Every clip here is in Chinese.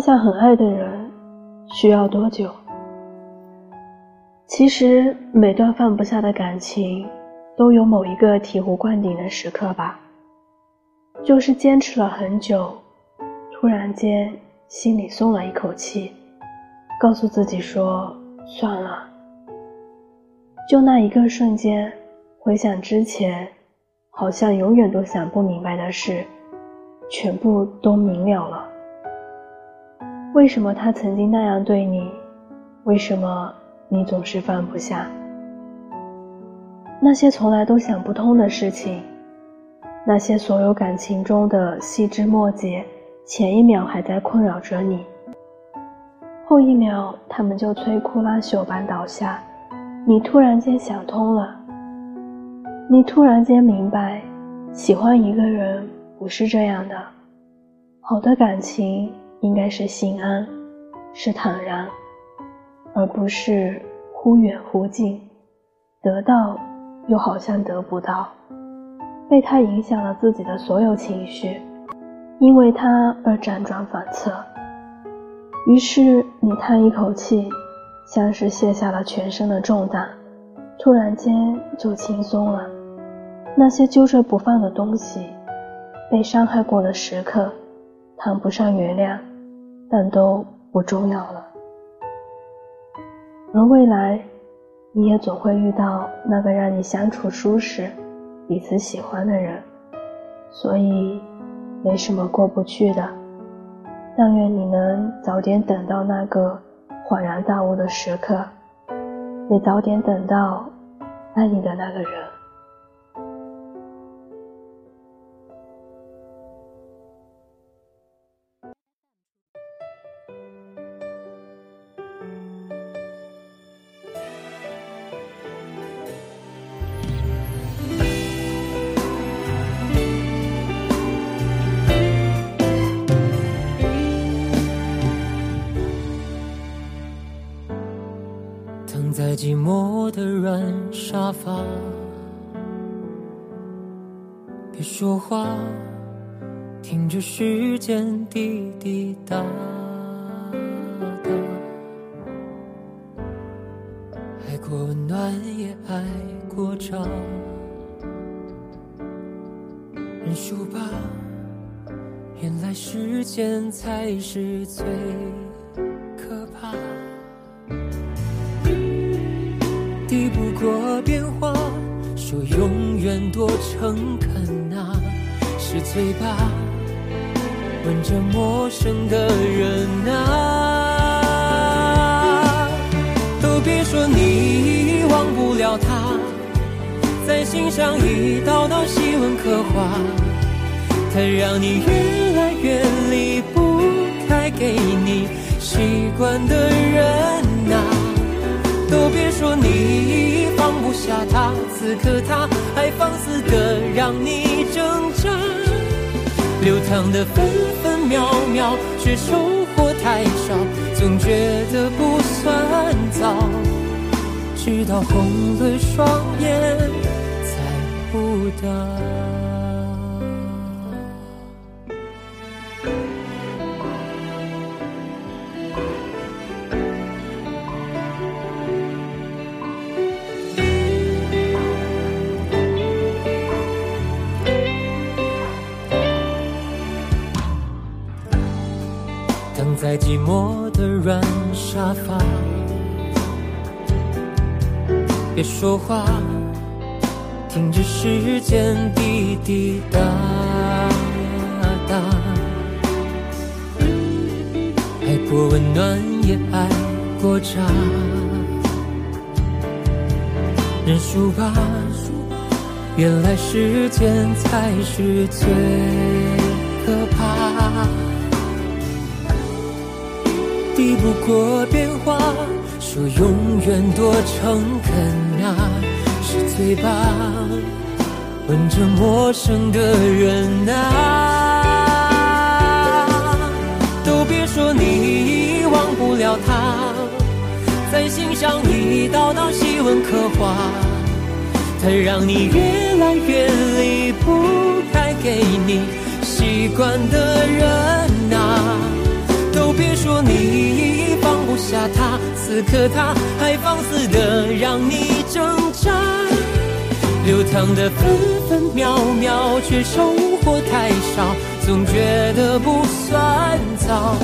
放下很爱的人需要多久？其实每段放不下的感情，都有某一个醍醐灌顶的时刻吧。就是坚持了很久，突然间心里松了一口气，告诉自己说算了。就那一个瞬间，回想之前，好像永远都想不明白的事，全部都明了了。为什么他曾经那样对你？为什么你总是放不下？那些从来都想不通的事情，那些所有感情中的细枝末节，前一秒还在困扰着你，后一秒他们就摧枯拉朽般倒下。你突然间想通了，你突然间明白，喜欢一个人不是这样的，好的感情。应该是心安，是坦然，而不是忽远忽近，得到又好像得不到，被他影响了自己的所有情绪，因为他而辗转反侧。于是你叹一口气，像是卸下了全身的重担，突然间就轻松了。那些揪着不放的东西，被伤害过的时刻，谈不上原谅。但都不重要了，而未来，你也总会遇到那个让你相处舒适、彼此喜欢的人，所以没什么过不去的。但愿你能早点等到那个恍然大悟的时刻，也早点等到爱你的那个人。躺在寂寞的软沙发，别说话，听着时间滴滴答答。爱过温暖，也爱过渣，认输吧，原来时间才是最。可怕过变化，说永远多诚恳啊，是嘴巴问着陌生的人啊。都别说你忘不了他，在心上一道道细纹刻画，他让你越来越离不开给你习惯的人啊。都别说你留下他，此刻他还放肆的让你挣扎，流淌的分分秒秒，却收获太少，总觉得不算早，直到红了双眼，猜不到。在寂寞的软沙发，别说话，听着时间滴滴答答。爱过温暖，也爱过渣，认输吧，原来时间才是最抵不过变化，说永远多诚恳啊，是嘴巴问着陌生的人啊。都别说你忘不了他，在心上一道道细纹刻画，他让你越来越离不开给你习惯的人此刻他还放肆的让你挣扎。流淌的分分秒秒，却收获太少，总觉得不算早。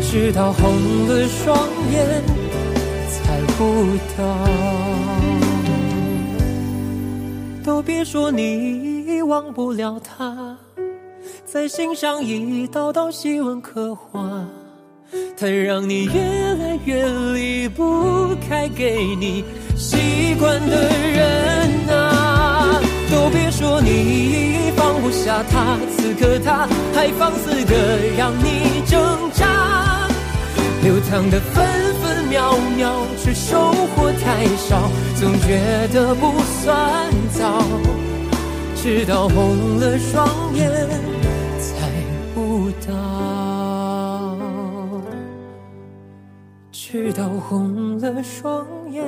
直到红了双眼，猜不到。都别说你忘不了他。在心上一道道细纹刻画，它让你越来越离不开给你习惯的人啊！都别说你放不下他，此刻他还放肆的让你挣扎，流淌的分分秒秒，却收获太少，总觉得不算早，直到红了双眼。到，直到红了双眼，